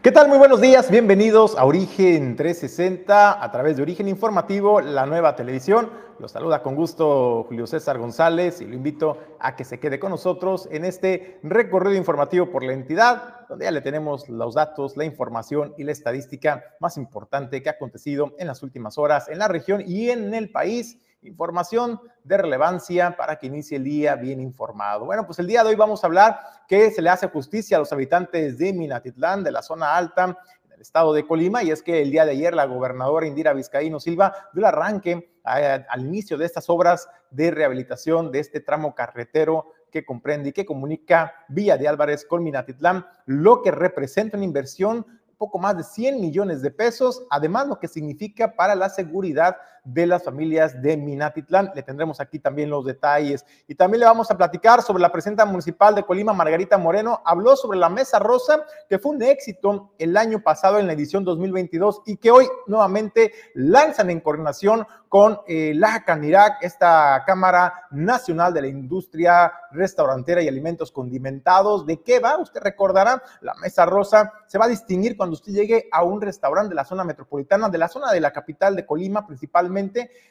¿Qué tal? Muy buenos días, bienvenidos a Origen 360 a través de Origen Informativo, la nueva televisión. Los saluda con gusto Julio César González y lo invito a que se quede con nosotros en este recorrido informativo por la entidad, donde ya le tenemos los datos, la información y la estadística más importante que ha acontecido en las últimas horas en la región y en el país información de relevancia para que inicie el día bien informado. Bueno, pues el día de hoy vamos a hablar que se le hace justicia a los habitantes de Minatitlán, de la zona alta, del estado de Colima, y es que el día de ayer la gobernadora Indira Vizcaíno Silva dio el arranque al inicio de estas obras de rehabilitación de este tramo carretero que comprende y que comunica Villa de Álvarez con Minatitlán, lo que representa una inversión poco más de 100 millones de pesos, además lo que significa para la seguridad de las familias de Minatitlán. Le tendremos aquí también los detalles. Y también le vamos a platicar sobre la presidenta municipal de Colima, Margarita Moreno. Habló sobre la Mesa Rosa, que fue un éxito el año pasado en la edición 2022 y que hoy nuevamente lanzan en coordinación con eh, la CANIRAC, esta Cámara Nacional de la Industria Restaurantera y Alimentos Condimentados. ¿De qué va? Usted recordará, la Mesa Rosa se va a distinguir cuando usted llegue a un restaurante de la zona metropolitana, de la zona de la capital de Colima principalmente,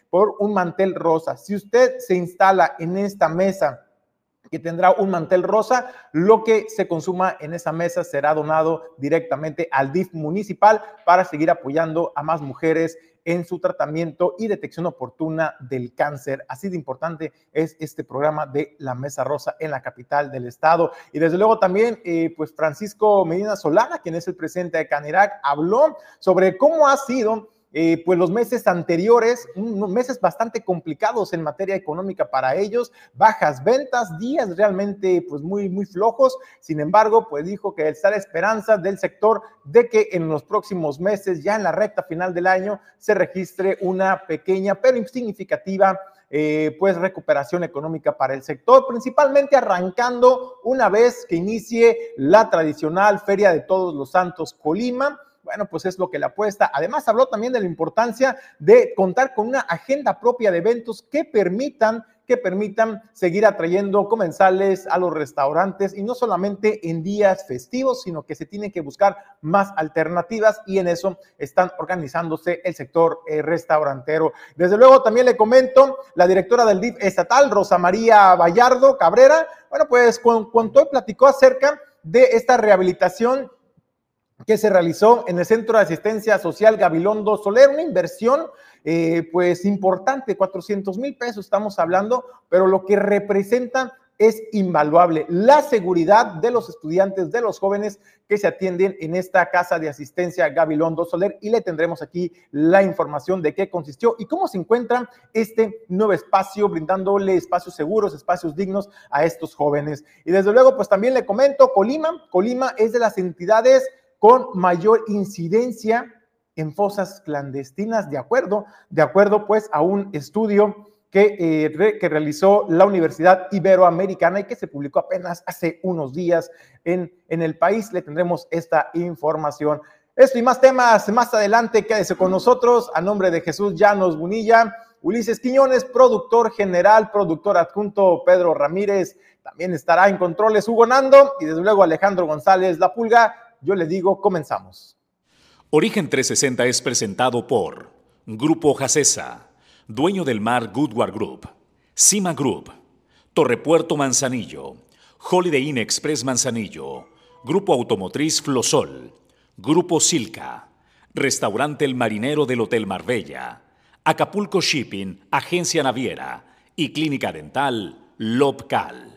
por un mantel rosa. Si usted se instala en esta mesa, que tendrá un mantel rosa. Lo que se consuma en esa mesa será donado directamente al DIF municipal para seguir apoyando a más mujeres en su tratamiento y detección oportuna del cáncer. Así de importante es este programa de la Mesa Rosa en la capital del estado. Y desde luego también, eh, pues Francisco Medina Solana, quien es el presidente de Canirac, habló sobre cómo ha sido eh, pues los meses anteriores, meses bastante complicados en materia económica para ellos, bajas ventas, días realmente pues muy, muy flojos. Sin embargo, pues dijo que está la esperanza del sector de que en los próximos meses, ya en la recta final del año, se registre una pequeña pero significativa eh, pues recuperación económica para el sector, principalmente arrancando una vez que inicie la tradicional Feria de Todos los Santos Colima bueno, pues es lo que le apuesta. Además, habló también de la importancia de contar con una agenda propia de eventos que permitan que permitan seguir atrayendo comensales a los restaurantes y no solamente en días festivos, sino que se tienen que buscar más alternativas y en eso están organizándose el sector eh, restaurantero. Desde luego también le comento, la directora del DIF estatal, Rosa María Vallardo Cabrera, bueno, pues cuando hoy platicó acerca de esta rehabilitación que se realizó en el Centro de Asistencia Social Gabilondo Soler, una inversión eh, pues importante, 400 mil pesos estamos hablando, pero lo que representa es invaluable. La seguridad de los estudiantes, de los jóvenes que se atienden en esta casa de asistencia Gabilondo Soler y le tendremos aquí la información de qué consistió y cómo se encuentra este nuevo espacio, brindándole espacios seguros, espacios dignos a estos jóvenes. Y desde luego, pues también le comento, Colima, Colima es de las entidades con mayor incidencia en fosas clandestinas, de acuerdo, de acuerdo pues a un estudio que, eh, que realizó la Universidad Iberoamericana y que se publicó apenas hace unos días en, en el país. Le tendremos esta información. Esto y más temas más adelante, quédese con nosotros. A nombre de Jesús Llanos Bunilla, Ulises Quiñones, productor general, productor adjunto Pedro Ramírez, también estará en controles Hugo Nando y desde luego Alejandro González La Pulga yo le digo, comenzamos. Origen 360 es presentado por Grupo Jacesa, dueño del mar Goodward Group, Cima Group, Torrepuerto Manzanillo, Holiday Inn Express Manzanillo, Grupo Automotriz Flosol, Grupo Silca, Restaurante El Marinero del Hotel Marbella, Acapulco Shipping, Agencia Naviera y Clínica Dental Lobcal.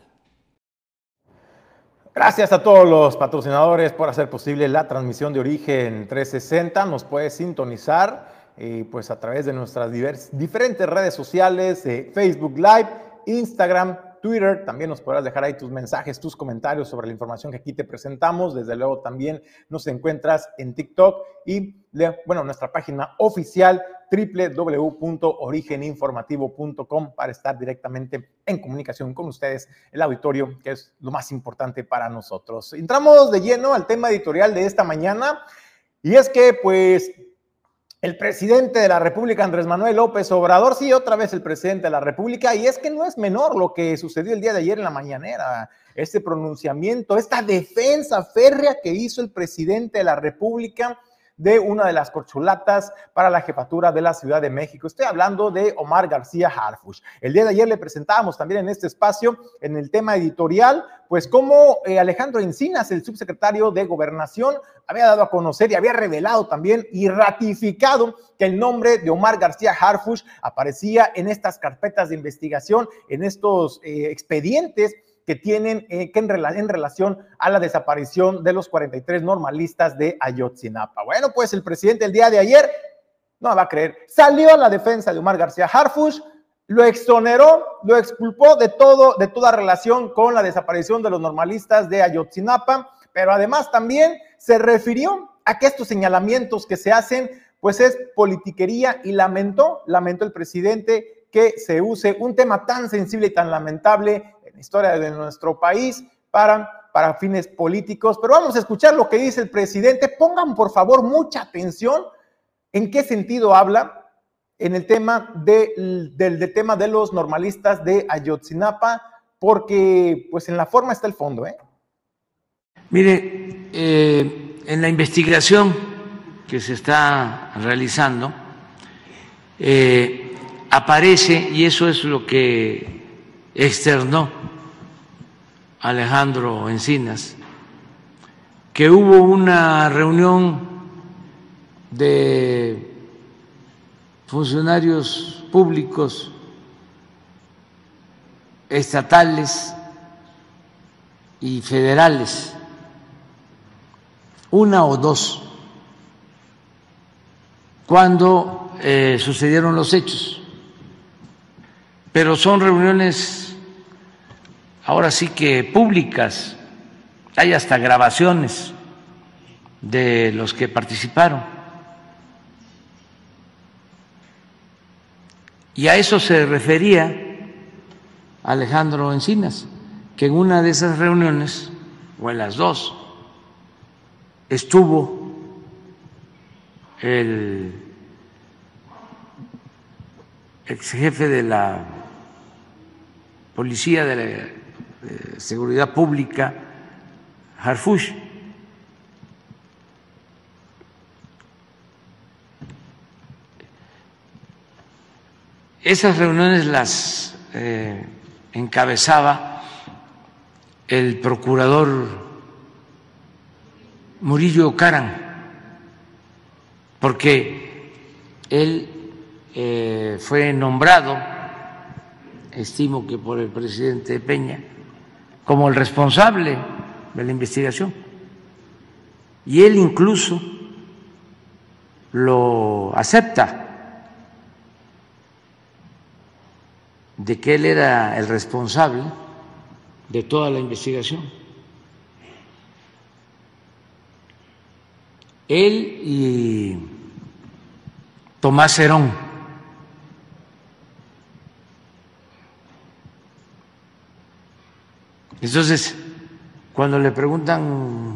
Gracias a todos los patrocinadores por hacer posible la transmisión de Origen 360. Nos puedes sintonizar eh, pues a través de nuestras diferentes redes sociales, Facebook Live, Instagram, Twitter. También nos podrás dejar ahí tus mensajes, tus comentarios sobre la información que aquí te presentamos. Desde luego también nos encuentras en TikTok y, bueno, nuestra página oficial www.origeninformativo.com para estar directamente en comunicación con ustedes, el auditorio, que es lo más importante para nosotros. Entramos de lleno al tema editorial de esta mañana y es que, pues, El presidente de la República, Andrés Manuel López Obrador, sí, otra vez el presidente de la República, y es que no es menor lo que sucedió el día de ayer en la mañanera, este pronunciamiento, esta defensa férrea que hizo el presidente de la República de una de las corcholatas para la jefatura de la Ciudad de México. Estoy hablando de Omar García Harfush. El día de ayer le presentábamos también en este espacio, en el tema editorial, pues cómo eh, Alejandro Encinas, el subsecretario de Gobernación, había dado a conocer y había revelado también y ratificado que el nombre de Omar García Harfush aparecía en estas carpetas de investigación, en estos eh, expedientes que tienen eh, que en, en, relación a la desaparición de los 43 normalistas de Ayotzinapa. Bueno, pues el presidente el día de ayer, no va a creer, salió a la defensa de Omar García Harfush, lo exoneró, lo exculpó de todo, de toda relación con la desaparición de los normalistas de Ayotzinapa, pero además también se refirió a que estos señalamientos que se hacen, pues es politiquería y lamentó, lamentó el presidente que se use un tema tan sensible y tan lamentable historia de nuestro país para, para fines políticos. Pero vamos a escuchar lo que dice el presidente. Pongan por favor mucha atención en qué sentido habla en el tema de, del, tema de los normalistas de Ayotzinapa, porque pues en la forma está el fondo. ¿eh? Mire, eh, en la investigación que se está realizando, eh, aparece, y eso es lo que externó Alejandro Encinas, que hubo una reunión de funcionarios públicos estatales y federales, una o dos, cuando eh, sucedieron los hechos, pero son reuniones ahora sí que públicas, hay hasta grabaciones de los que participaron. Y a eso se refería Alejandro Encinas, que en una de esas reuniones, o en las dos, estuvo el ex jefe de la policía de la Seguridad Pública, Harfush. Esas reuniones las eh, encabezaba el procurador Murillo Caran, porque él eh, fue nombrado, estimo que por el presidente Peña, como el responsable de la investigación. Y él incluso lo acepta de que él era el responsable de toda la investigación. Él y Tomás Herón Entonces, cuando le preguntan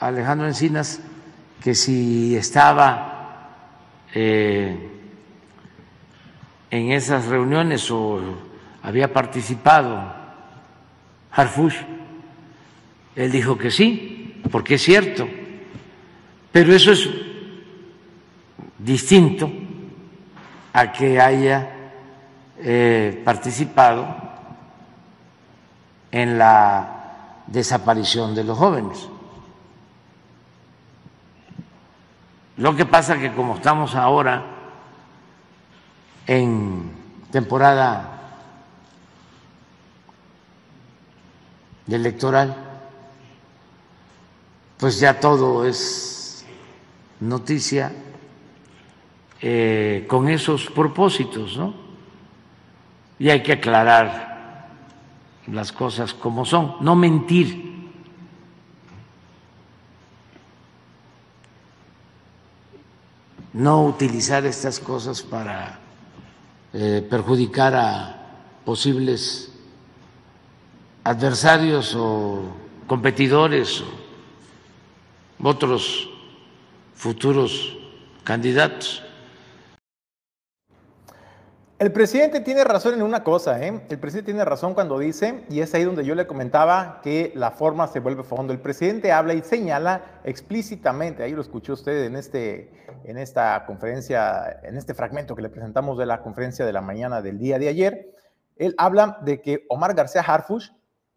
a Alejandro Encinas que si estaba eh, en esas reuniones o había participado Harfush, él dijo que sí, porque es cierto, pero eso es distinto a que haya eh, participado en la desaparición de los jóvenes. Lo que pasa que como estamos ahora en temporada electoral, pues ya todo es noticia eh, con esos propósitos, ¿no? Y hay que aclarar las cosas como son, no mentir. No utilizar estas cosas para eh, perjudicar a posibles adversarios o competidores o otros futuros candidatos. El presidente tiene razón en una cosa, ¿eh? El presidente tiene razón cuando dice, y es ahí donde yo le comentaba que la forma se vuelve fondo. El presidente habla y señala explícitamente, ahí lo escuchó usted en, este, en esta conferencia, en este fragmento que le presentamos de la conferencia de la mañana del día de ayer, él habla de que Omar García Harfush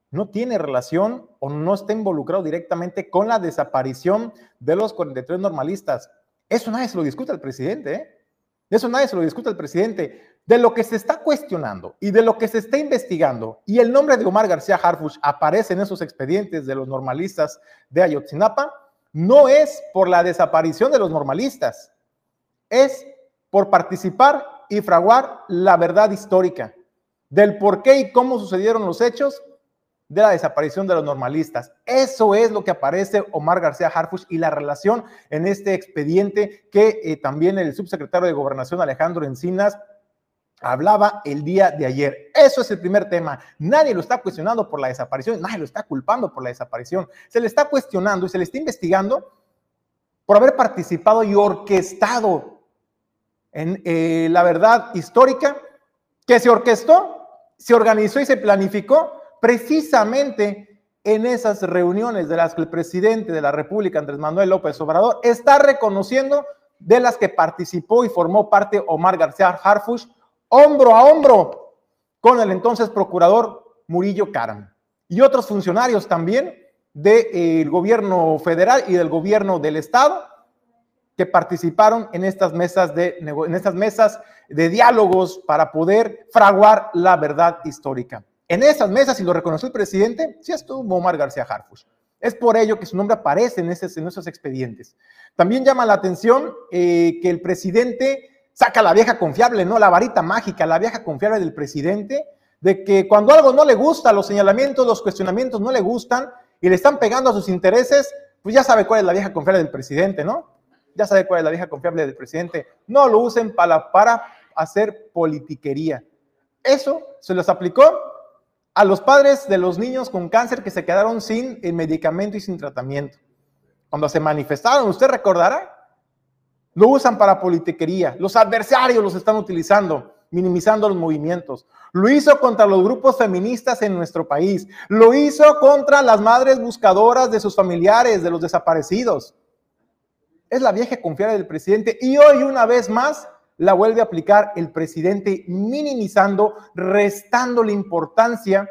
no tiene relación o no está involucrado directamente con la desaparición de los 43 normalistas. Eso nadie se lo discute al presidente, ¿eh? Eso nadie se lo discute al presidente. De lo que se está cuestionando y de lo que se está investigando, y el nombre de Omar García Harfuch aparece en esos expedientes de los normalistas de Ayotzinapa, no es por la desaparición de los normalistas, es por participar y fraguar la verdad histórica del por qué y cómo sucedieron los hechos de la desaparición de los normalistas. Eso es lo que aparece Omar García Harfuch y la relación en este expediente que eh, también el subsecretario de Gobernación Alejandro Encinas hablaba el día de ayer. Eso es el primer tema. Nadie lo está cuestionando por la desaparición, nadie lo está culpando por la desaparición. Se le está cuestionando y se le está investigando por haber participado y orquestado en eh, la verdad histórica que se orquestó, se organizó y se planificó precisamente en esas reuniones de las que el presidente de la República, Andrés Manuel López Obrador, está reconociendo de las que participó y formó parte Omar García Harfuch hombro a hombro con el entonces procurador Murillo Caram y otros funcionarios también del eh, gobierno federal y del gobierno del estado que participaron en estas mesas de en estas mesas de diálogos para poder fraguar la verdad histórica. En esas mesas, y lo reconoció el presidente, sí estuvo Omar García Harfuch. Es por ello que su nombre aparece en, esos expedientes. También llama la atención eh, que el presidente saca la vieja confiable, ¿no? La varita mágica, la vieja confiable del presidente, de que cuando algo no le gusta, los señalamientos, los cuestionamientos no le gustan y le están pegando a sus intereses, pues ya sabe cuál es la vieja confiable del presidente, ¿no? Ya sabe cuál es la vieja confiable del presidente. No lo usen para, para hacer politiquería. Eso se les aplicó a los padres de los niños con cáncer que se quedaron sin el medicamento y sin tratamiento. Cuando se manifestaron, usted recordará, lo usan para politiquería. Los adversarios los están utilizando, minimizando los movimientos. Lo hizo contra los grupos feministas en nuestro país. Lo hizo contra las madres buscadoras de sus familiares, de los desaparecidos. Es la vieja confianza del presidente y hoy una vez más la vuelve a aplicar el presidente minimizando, restando la importancia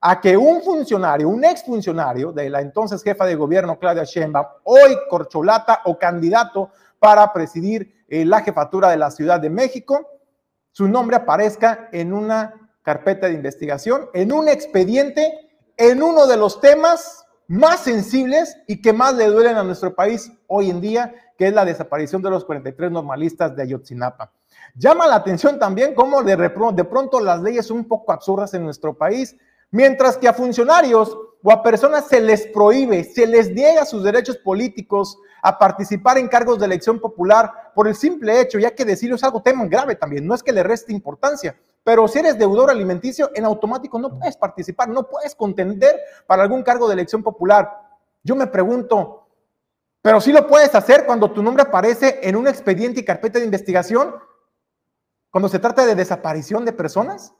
a que un funcionario, un exfuncionario de la entonces jefa de gobierno Claudia Sheinbaum, hoy corcholata o candidato para presidir eh, la jefatura de la Ciudad de México, su nombre aparezca en una carpeta de investigación, en un expediente, en uno de los temas más sensibles y que más le duelen a nuestro país hoy en día, que es la desaparición de los 43 normalistas de Ayotzinapa. Llama la atención también cómo de, de pronto las leyes son un poco absurdas en nuestro país, mientras que a funcionarios o a personas se les prohíbe, se les niega sus derechos políticos a participar en cargos de elección popular por el simple hecho, ya que decirlo es algo tema grave también, no es que le reste importancia, pero si eres deudor alimenticio, en automático no puedes participar, no puedes contender para algún cargo de elección popular. Yo me pregunto, pero si lo puedes hacer cuando tu nombre aparece en un expediente y carpeta de investigación, cuando se trata de desaparición de personas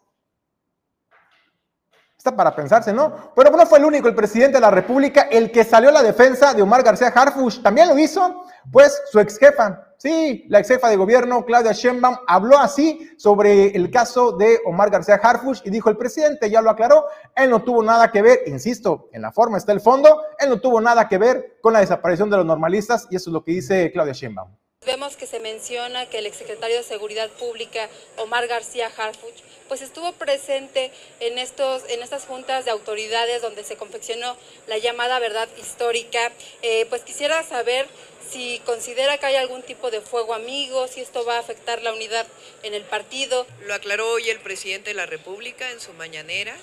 para pensarse, ¿no? Pero no fue el único, el presidente de la República, el que salió a la defensa de Omar García Harfuch. También lo hizo, pues, su ex jefa. Sí, la ex jefa de gobierno, Claudia Sheinbaum, habló así sobre el caso de Omar García Harfuch y dijo, el presidente ya lo aclaró, él no tuvo nada que ver, insisto, en la forma está el fondo, él no tuvo nada que ver con la desaparición de los normalistas y eso es lo que dice Claudia Sheinbaum. Vemos que se menciona que el exsecretario de Seguridad Pública, Omar García Harfuch, pues estuvo presente en, estos, en estas juntas de autoridades donde se confeccionó la llamada verdad histórica. Eh, pues quisiera saber si considera que hay algún tipo de fuego amigo, si esto va a afectar la unidad en el partido. Lo aclaró hoy el presidente de la República en su mañanera,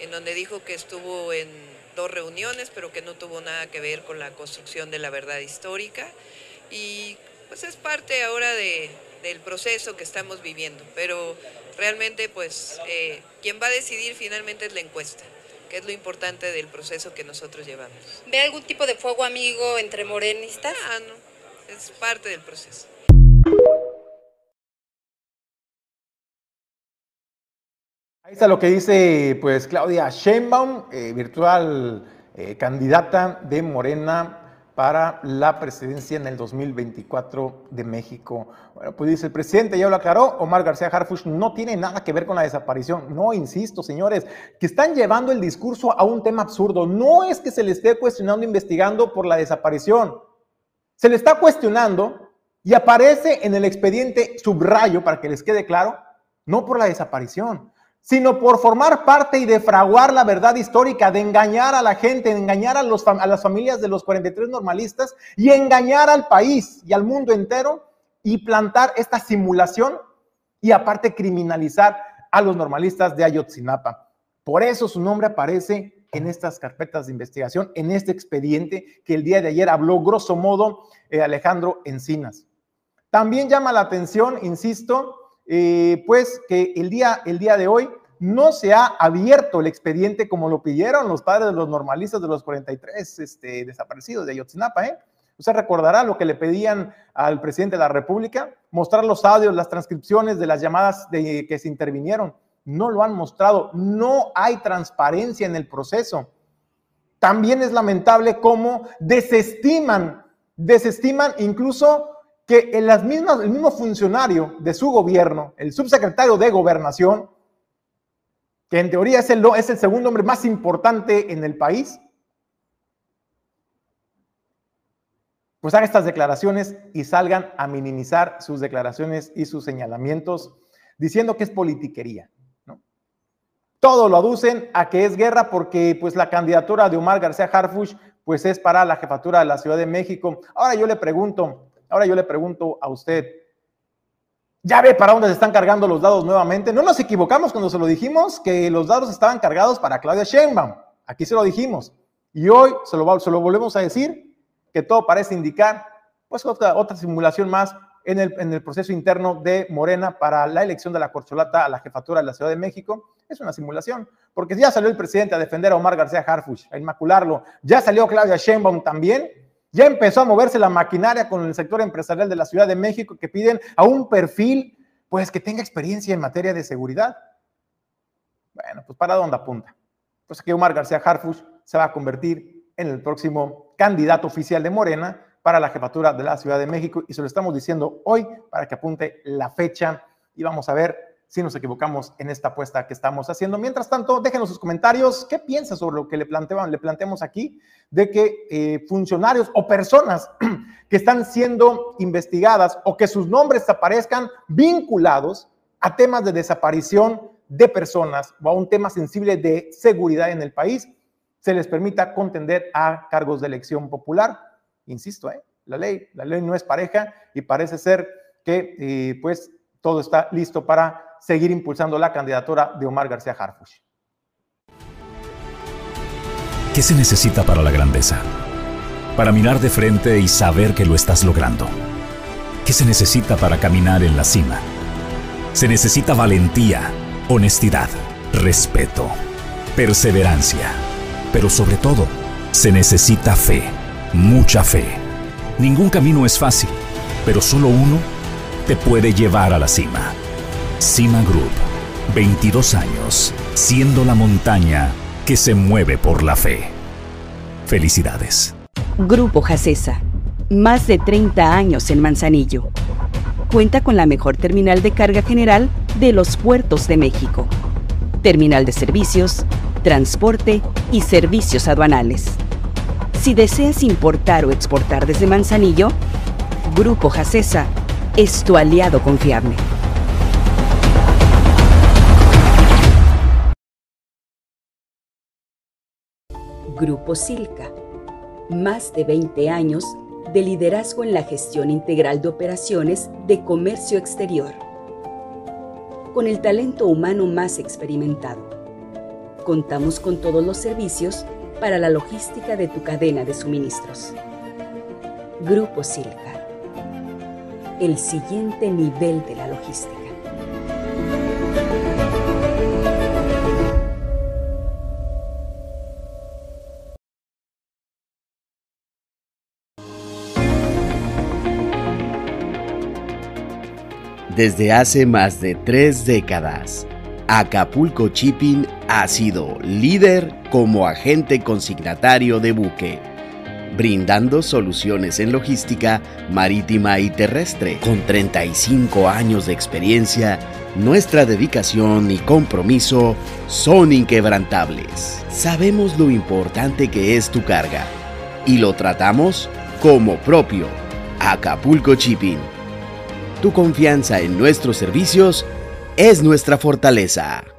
en donde dijo que estuvo en dos reuniones, pero que no tuvo nada que ver con la construcción de la verdad histórica. Y pues es parte ahora de, del proceso que estamos viviendo, pero realmente pues eh, quien va a decidir finalmente es la encuesta que es lo importante del proceso que nosotros llevamos. ¿Ve algún tipo de fuego amigo entre morenistas? Ah, no, es parte del proceso. Ahí está lo que dice pues Claudia Sheinbaum, eh, virtual eh, candidata de Morena para la presidencia en el 2024 de México. Bueno, pues dice el presidente, ya lo aclaró, Omar García Harfuch no tiene nada que ver con la desaparición. No, insisto, señores, que están llevando el discurso a un tema absurdo. No es que se le esté cuestionando, investigando por la desaparición. Se le está cuestionando y aparece en el expediente subrayo, para que les quede claro, no por la desaparición, sino por formar parte y defraguar la verdad histórica, de engañar a la gente, de engañar a, las familias de los 43 normalistas y engañar al país y al mundo entero y plantar esta simulación y aparte criminalizar a los normalistas de Ayotzinapa. Por eso su nombre aparece en estas carpetas de investigación, en este expediente que el día de ayer habló grosso modo eh, Alejandro Encinas. También llama la atención, insisto, eh, pues que el día, el día de hoy no se ha abierto el expediente como lo pidieron los padres de los normalistas de los 43 este, desaparecidos de Ayotzinapa. ¿eh? Usted recordará lo que le pedían al presidente de la República, mostrar los audios, las transcripciones de las llamadas de, que se intervinieron. No lo han mostrado, no hay transparencia en el proceso. También es lamentable cómo desestiman, desestiman incluso que el mismo funcionario de su gobierno, el subsecretario de gobernación, que en teoría es el, segundo hombre más importante en el país, pues haga estas declaraciones y salgan a minimizar sus declaraciones y sus señalamientos diciendo que es politiquería. Todo lo aducen a que es guerra porque pues la candidatura de Omar García Harfuch pues es para la jefatura de la Ciudad de México. Ahora yo le pregunto, Ahora yo le pregunto a usted, ¿ya ve para dónde se están cargando los dados nuevamente? No nos equivocamos cuando se lo dijimos que los dados estaban cargados para Claudia Sheinbaum. Aquí se lo dijimos. Y hoy se lo, volvemos a decir, que todo parece indicar, pues otra, simulación más en el, en el, proceso interno de Morena para la elección de la corcholata a la jefatura de la Ciudad de México. Es una simulación, porque ya salió el presidente a defender a Omar García Harfuch, a inmacularlo. Ya salió Claudia Sheinbaum también ya empezó a moverse la maquinaria con el sector empresarial de la Ciudad de México que piden a un perfil, pues que tenga experiencia en materia de seguridad. Bueno, pues para dónde apunta. Pues que Omar García Harfuch se va a convertir en el próximo candidato oficial de Morena para la jefatura de la Ciudad de México y se lo estamos diciendo hoy para que apunte la fecha y vamos a ver si nos equivocamos en esta apuesta que estamos haciendo. Mientras tanto, déjenos sus comentarios. ¿Qué piensa sobre lo que le, planteaban, le planteamos aquí? De que eh, funcionarios o personas que están siendo investigadas o que sus nombres aparezcan vinculados a temas de desaparición de personas o a un tema sensible de seguridad en el país, se les permita contender a cargos de elección popular. Insisto, ¿eh? la ley, la ley no es pareja y parece ser que eh, pues todo está listo para seguir impulsando la candidatura de Omar García Harfuch. ¿Qué se necesita para la grandeza? Para mirar de frente y saber que lo estás logrando. ¿Qué se necesita para caminar en la cima? Se necesita valentía, honestidad, respeto, perseverancia, pero sobre todo, se necesita fe, mucha fe. Ningún camino es fácil, pero solo uno te puede llevar a la cima. Cima Group, 22 años, siendo la montaña que se mueve por la fe. Felicidades. Grupo Jacesa, más de 30 años en Manzanillo. Cuenta con la mejor terminal de carga general de los puertos de México. Terminal de servicios, transporte y servicios aduanales. Si deseas importar o exportar desde Manzanillo, Grupo Jacesa es tu aliado confiable. Grupo Silca. Más de 20 años de liderazgo en la gestión integral de operaciones de comercio exterior. Con el talento humano más experimentado. Contamos con todos los servicios para la logística de tu cadena de suministros. Grupo Silca el siguiente nivel de la logística. Desde hace más de tres décadas, Acapulco Shipping ha sido líder como agente consignatario de buque, brindando soluciones en logística marítima y terrestre. Con 35 años de experiencia, nuestra dedicación y compromiso son inquebrantables. Sabemos lo importante que es tu carga y lo tratamos como propio. Acapulco Shipping. Tu confianza en nuestros servicios es nuestra fortaleza.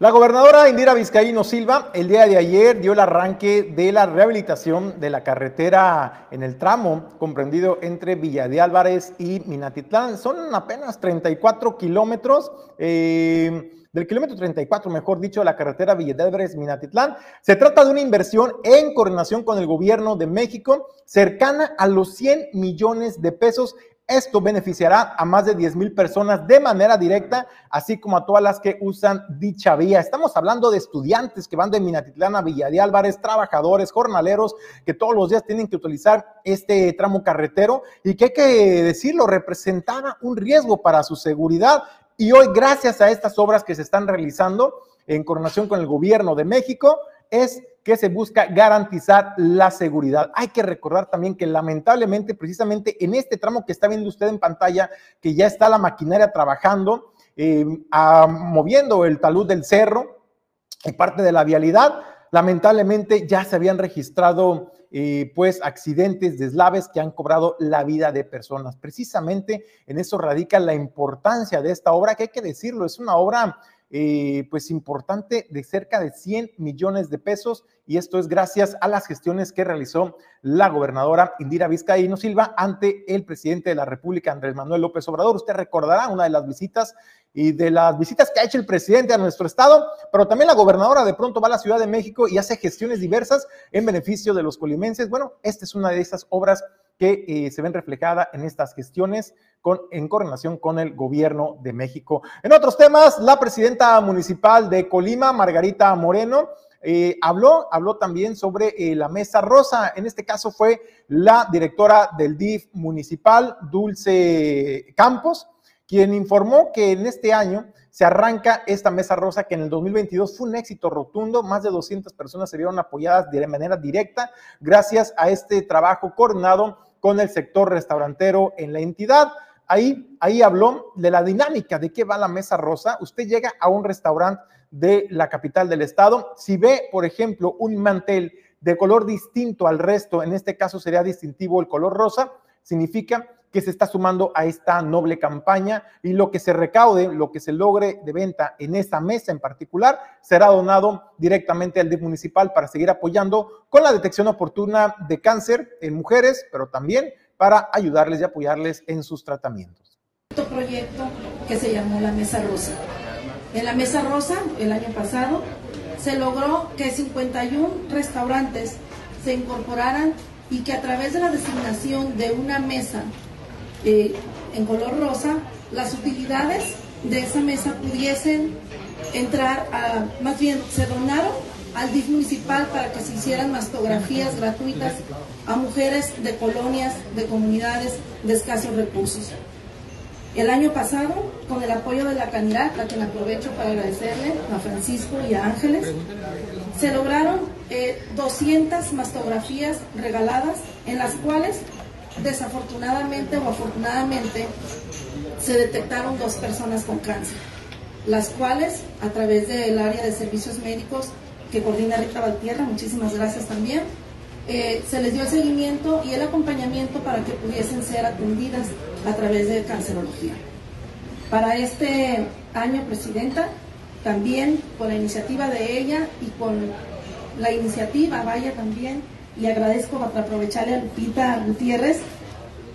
La gobernadora Indira Vizcaíno Silva el día de ayer dio el arranque de la rehabilitación de la carretera en el tramo comprendido entre Villa de Álvarez y Minatitlán. Son apenas 34 kilómetros. Eh, del kilómetro 34, mejor dicho, de la carretera Villa de Álvarez Minatitlán. Se trata de una inversión en coordinación con el gobierno de México cercana a los 100 millones de pesos esto beneficiará a más de 10 mil personas de manera directa, así como a todas las que usan dicha vía. Estamos hablando de estudiantes que van de Minatitlán a Villa de Álvarez, trabajadores, jornaleros, que todos los días tienen que utilizar este tramo carretero y que hay que decirlo, representaba un riesgo para su seguridad. Y hoy, gracias a estas obras que se están realizando en coordinación con el gobierno de México, es que se busca garantizar la seguridad. Hay que recordar también que lamentablemente, precisamente en este tramo que está viendo usted en pantalla, que ya está la maquinaria trabajando, eh, moviendo el talud del cerro y parte de la vialidad, lamentablemente ya se habían registrado eh, pues accidentes deslaves que han cobrado la vida de personas. Precisamente en eso radica la importancia de esta obra, que hay que decirlo, es una obra eh, pues importante de cerca de 100 millones de pesos y esto es gracias a las gestiones que realizó la gobernadora Indira Vizcaíno Silva ante el presidente de la República, Andrés Manuel López Obrador. Usted recordará una de las visitas y de las visitas que ha hecho el presidente a nuestro estado, pero también la gobernadora de pronto va a la Ciudad de México y hace gestiones diversas en beneficio de los colimenses. Bueno, esta es una de esas obras que eh, se ven reflejadas en estas gestiones con, en coordinación con el gobierno de México. En otros temas, la presidenta municipal de Colima, Margarita Moreno, eh, habló, habló también sobre eh, la mesa rosa. En este caso fue la directora del DIF municipal, Dulce Campos, quien informó que en este año se arranca esta mesa rosa que en el 2022 fue un éxito rotundo. Más de 200 personas se vieron apoyadas de manera directa gracias a este trabajo coordinado con el sector restaurantero en la entidad. Ahí, ahí habló de la dinámica de qué va la mesa rosa. Usted llega a un restaurante de la capital del estado. Si ve, por ejemplo, un mantel de color distinto al resto, en este caso sería distintivo el color rosa, significa que se está sumando a esta noble campaña y lo que se recaude, lo que se logre de venta en esa mesa en particular, será donado directamente al DIF municipal para seguir apoyando con la detección oportuna de cáncer en mujeres, pero también para ayudarles y apoyarles en sus tratamientos. Este proyecto que se llamó la Mesa Rosa. En la Mesa Rosa, el año pasado, se logró que 51 restaurantes se incorporaran y que a través de la designación de una mesa eh, en color rosa, las utilidades de esa mesa pudiesen entrar a, más bien se donaron al DIF municipal para que se hicieran mastografías gratuitas a mujeres de colonias, de comunidades de escasos recursos. El año pasado, con el apoyo de la Canidad, a quien aprovecho para agradecerle, a Francisco y a Ángeles, se lograron 200 eh, mastografías regaladas en las cuales desafortunadamente o afortunadamente se detectaron dos personas con cáncer, las cuales a través del área de servicios médicos que coordina Rita Valtierra, muchísimas gracias también, eh, se les dio el seguimiento y el acompañamiento para que pudiesen ser atendidas a través de cancerología. Para este año, Presidenta, también con la iniciativa de ella y con la iniciativa, vaya también, y agradezco para aprovecharle a Lupita Gutiérrez,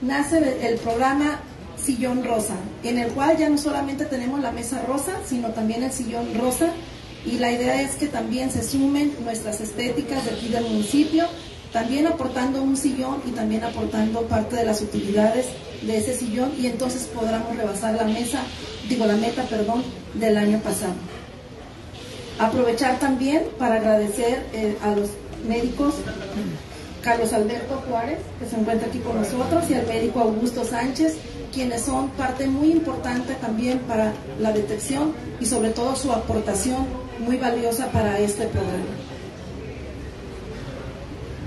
nace el programa Sillón Rosa, en el cual ya no solamente tenemos la mesa rosa, sino también el sillón rosa, y la idea es que también se sumen nuestras estéticas de aquí del municipio, también aportando un sillón y también aportando parte de las utilidades de ese sillón y entonces podremos rebasar la mesa, digo la meta, perdón, del año pasado. Aprovechar también para agradecer eh, a los médicos Carlos Alberto Juárez, que se encuentra aquí con nosotros, y al médico Augusto Sánchez, quienes son parte muy importante también para la detección y sobre todo su aportación muy valiosa para este programa.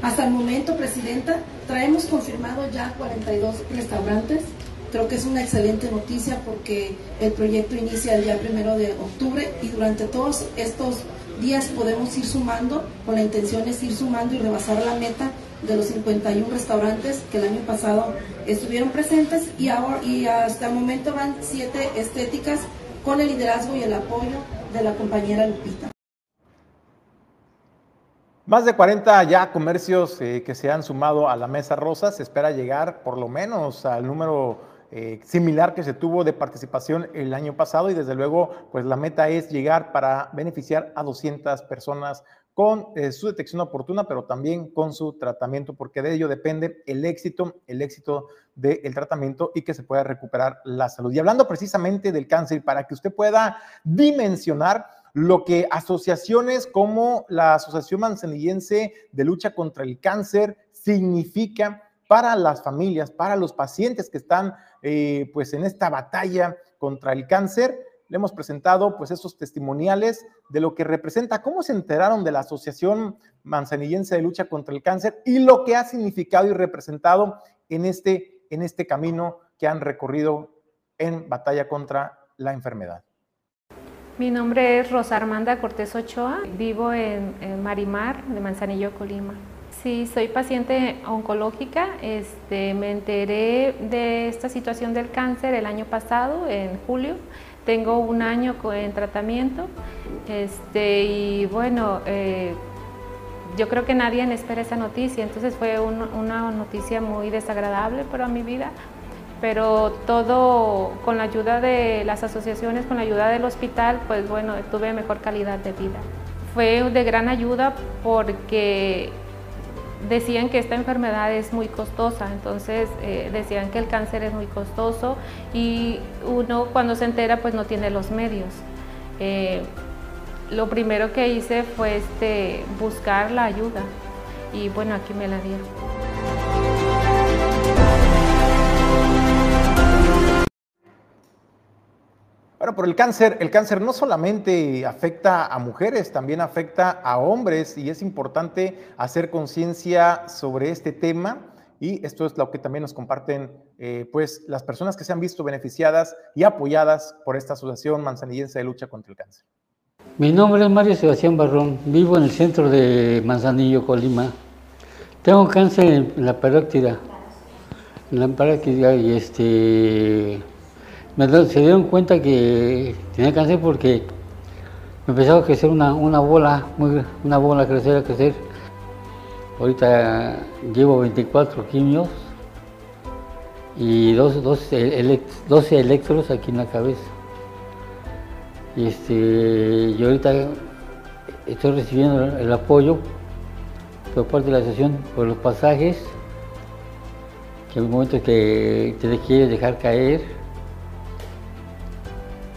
Hasta el momento, Presidenta, traemos confirmado ya 42 restaurantes. Creo que es una excelente noticia porque el proyecto inicia el día primero de octubre y durante todos estos días podemos ir sumando, con la intención es ir sumando y rebasar la meta de los 51 restaurantes que el año pasado estuvieron presentes y, ahora, y hasta el momento van siete estéticas con el liderazgo y el apoyo de la compañera Lupita. Más de 40 ya comercios eh, que se han sumado a la Mesa Rosa. Se espera llegar por lo menos al número eh, similar que se tuvo de participación el año pasado y desde luego pues la meta es llegar para beneficiar a 200 personas con eh, su detección oportuna, pero también con su tratamiento, porque de ello depende el éxito, el éxito del tratamiento y que se pueda recuperar la salud. Y hablando precisamente del cáncer, para que usted pueda dimensionar lo que asociaciones como la Asociación Manzanillense de Lucha contra el Cáncer significa para las familias, para los pacientes que están eh, pues en esta batalla contra el cáncer, le hemos presentado pues esos testimoniales de lo que representa, cómo se enteraron de la Asociación Manzanillense de Lucha contra el Cáncer y lo que ha significado y representado en este, en este camino que han recorrido en batalla contra la enfermedad. Mi nombre es Rosa Armanda Cortés Ochoa, vivo en, en Marimar, de Manzanillo, Colima. Sí, soy paciente oncológica. Este, me enteré de esta situación del cáncer el año pasado, en julio. Tengo un año en tratamiento este, y bueno, eh, yo creo que nadie espera esa noticia, entonces fue una noticia muy desagradable para mi vida, pero todo con la ayuda de las asociaciones, con la ayuda del hospital, pues bueno, tuve mejor calidad de vida. Fue de gran ayuda porque decían que esta enfermedad es muy costosa, entonces eh, decían que el cáncer es muy costoso y uno cuando se entera pues no tiene los medios. Eh, lo primero que hice fue este, buscar la ayuda y bueno, aquí me la dieron. Bueno, pero el cáncer, el cáncer no solamente afecta a mujeres, también afecta a hombres y es importante hacer conciencia sobre este tema y esto es lo que también nos comparten eh, pues las personas que se han visto beneficiadas y apoyadas por esta asociación manzanillense de lucha contra el cáncer. Mi nombre es Mario Sebastián Barrón, vivo en el centro de Manzanillo, Colima. Tengo cáncer en la parótida, en la parótida y este se dieron cuenta que tenía cáncer porque me empezaba a crecer una, bola, una bola a crecer, a crecer. Ahorita llevo 24 quimios y dos, 12 electros aquí en la cabeza. Y este, yo ahorita estoy recibiendo el apoyo por parte de la asociación por los pasajes, que hay momentos que te quieres dejar caer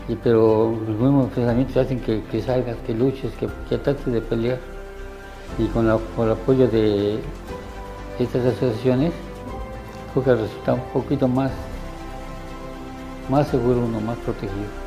y, pero los mismos pensamientos hacen que, salgas, que luches, que, trates de pelear. Y con, el apoyo de estas asociaciones, creo que resulta un poquito más, más seguro uno, más protegido.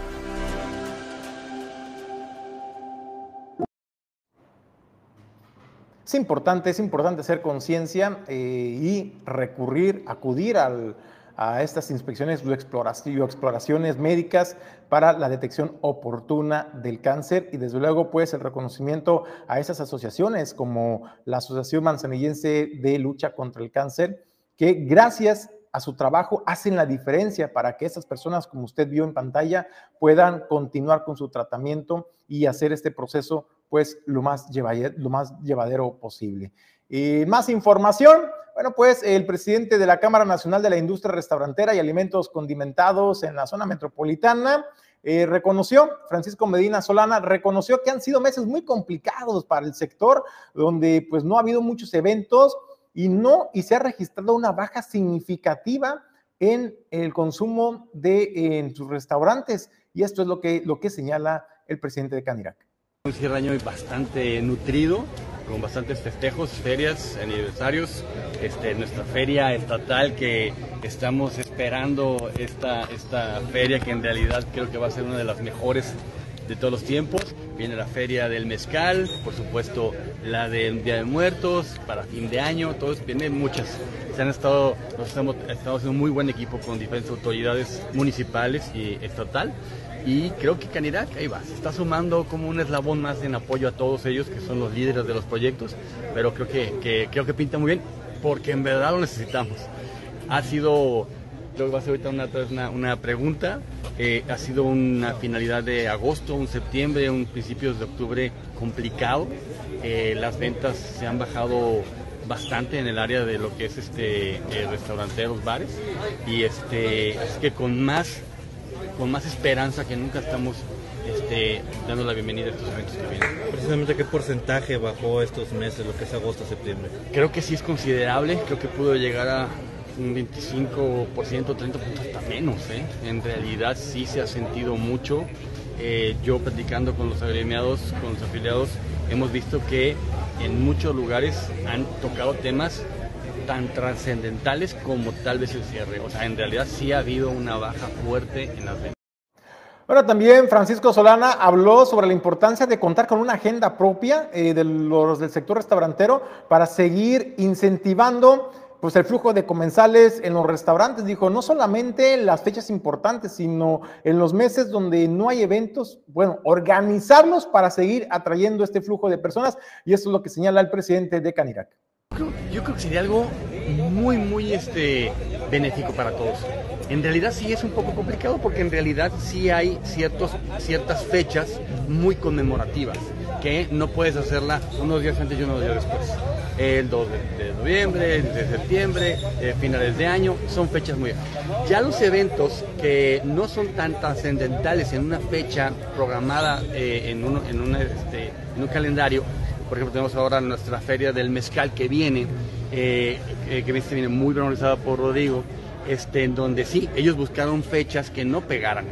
Es importante, es importante hacer conciencia eh, y recurrir, acudir al, a estas inspecciones o exploraciones médicas para la detección oportuna del cáncer y desde luego pues el reconocimiento a esas asociaciones como la Asociación Manzanillense de Lucha contra el Cáncer, que gracias a su trabajo hacen la diferencia para que esas personas, como usted vio en pantalla, puedan continuar con su tratamiento y hacer este proceso pues lo más, llevadero, lo más llevadero posible. Y más información, bueno, pues el presidente de la Cámara Nacional de la Industria Restaurantera y Alimentos Condimentados en la zona metropolitana eh, reconoció, Francisco Medina Solana, reconoció que han sido meses muy complicados para el sector, donde pues no ha habido muchos eventos y no, y se ha registrado una baja significativa en el consumo de en sus restaurantes. Y esto es lo que, lo que señala el presidente de Canirac. Un cierre año bastante nutrido, con bastantes festejos, ferias, aniversarios. Este, nuestra feria estatal que estamos esperando esta, esta feria que en realidad creo que va a ser una de las mejores de todos los tiempos. Viene la feria del mezcal, por supuesto la del Día de Muertos, para fin de año, todos vienen muchas. Se han estado, nos estamos, estamos haciendo un muy buen equipo con diferentes autoridades municipales y estatal. Y creo que Canirac ahí va, se está sumando como un eslabón más en apoyo a todos ellos que son los líderes de los proyectos, pero creo que, creo que pinta muy bien porque en verdad lo necesitamos. Ha sido creo que va a ser ahorita una, pregunta. Eh, ha sido una finalidad de agosto, un septiembre, un principios de octubre complicado. Eh, las ventas se han bajado bastante en el área de lo que es este eh, restauranteros, bares y este es que con más con más esperanza que nunca estamos este, dando la bienvenida a estos eventos que vienen. Precisamente, ¿qué porcentaje bajó estos meses, lo que es agosto, septiembre? Creo que sí es considerable, creo que pudo llegar a un 25%, 30% hasta menos. ¿eh? En realidad sí se ha sentido mucho. Eh, yo platicando con los agremiados, con los afiliados, hemos visto que en muchos lugares han tocado temas tan trascendentales como tal vez el cierre. O sea, en realidad sí ha habido una baja fuerte en las ventas. Bueno, también Francisco Solana habló sobre la importancia de contar con una agenda propia eh, de los del sector restaurantero para seguir incentivando pues el flujo de comensales en los restaurantes, dijo, no solamente en las fechas importantes, sino en los meses donde no hay eventos, bueno, organizarlos para seguir atrayendo este flujo de personas, y eso es lo que señala el presidente de Canirac. Yo creo que sería algo muy, muy este, benéfico para todos. En realidad sí es un poco complicado porque en realidad sí hay ciertos, ciertas fechas muy conmemorativas que no puedes hacerla unos días antes y unos días después el 2 de, noviembre, de septiembre, eh, finales de año, son fechas muy... Ya los eventos que no son tan trascendentales en una fecha programada eh, en, uno, en, este, en, un calendario, por ejemplo tenemos ahora nuestra feria del mezcal que viene, eh, que viene muy organizada por Rodrigo, este, en donde sí, ellos buscaron fechas que no pegaran.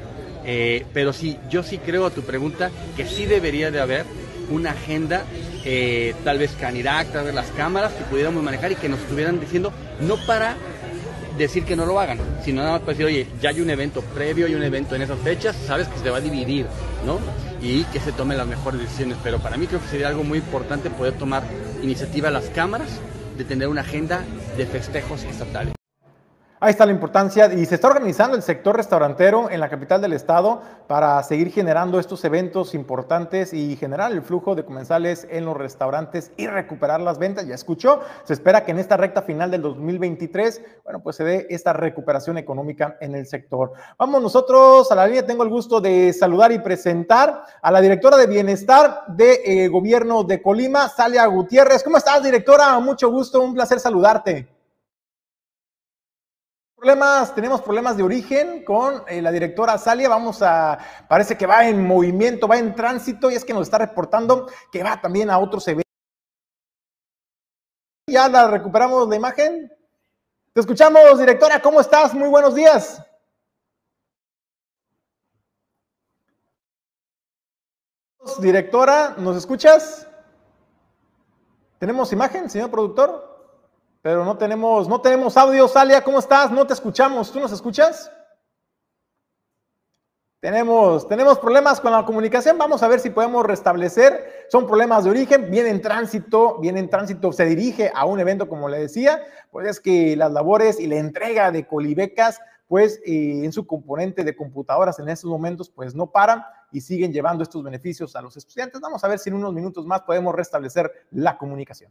pero sí, yo sí creo a tu pregunta que sí debería de haber una agenda eh, tal vez Canirac, tal vez las cámaras que pudiéramos manejar y que nos estuvieran diciendo, no para decir que no lo hagan, sino nada más para decir, oye, ya hay un evento previo, hay un evento en esas fechas, sabes que se va a dividir, ¿no? Y que se tomen las mejores decisiones. Pero para mí creo que sería algo muy importante poder tomar iniciativa a las cámaras de tener una agenda de festejos estatales. Ahí está la importancia y se está organizando el sector restaurantero en la capital del estado para seguir generando estos eventos importantes y generar el flujo de comensales en los restaurantes y recuperar las ventas. Ya escuchó, se espera que en esta recta final del 2023, bueno, pues se dé esta recuperación económica en el sector. Vamos nosotros a la línea, tengo el gusto de saludar y presentar a la directora de Bienestar de eh, Gobierno de Colima, Salia Gutiérrez. ¿Cómo estás, directora? Mucho gusto, un placer saludarte tenemos problemas de origen con eh, la directora Salia. Vamos a, parece que va en movimiento, va en tránsito y es que nos está reportando que va también a otros eventos. Ya la recuperamos la imagen. Te escuchamos, directora. ¿Cómo estás? Muy buenos días. Directora, ¿nos escuchas? ¿Tenemos imagen, señor productor? Pero no tenemos, no tenemos audio. Salia, ¿cómo estás? No te escuchamos. ¿Tú nos escuchas? Tenemos, tenemos problemas con la comunicación. Vamos a ver si podemos restablecer. Son problemas de origen. Viene en tránsito, viene en tránsito, se dirige a un evento, como le decía. Pues es que las labores y la entrega de colibecas, pues eh, en su componente de computadoras en estos momentos, pues no paran y siguen llevando estos beneficios a los estudiantes. Vamos a ver si en unos minutos más podemos restablecer la comunicación.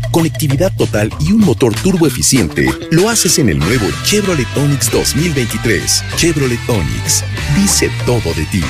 conectividad total y un motor turbo eficiente, lo haces en el nuevo Chevrolet Onix 2023. Chevrolet Onix dice todo de ti.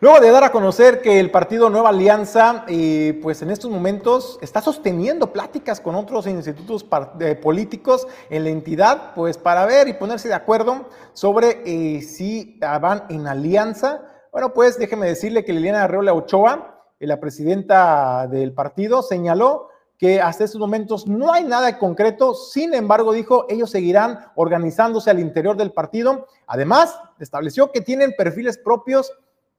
Luego de dar a conocer que el partido Nueva Alianza, eh, pues en estos momentos está sosteniendo pláticas con otros institutos eh, políticos en la entidad, pues para ver y ponerse de acuerdo sobre eh, si van en alianza bueno, pues déjeme decirle que Liliana Arreola Ochoa, la presidenta del partido, señaló que hasta estos momentos no hay nada concreto, sin embargo, dijo, ellos seguirán organizándose al interior del partido. Además, estableció que tienen perfiles propios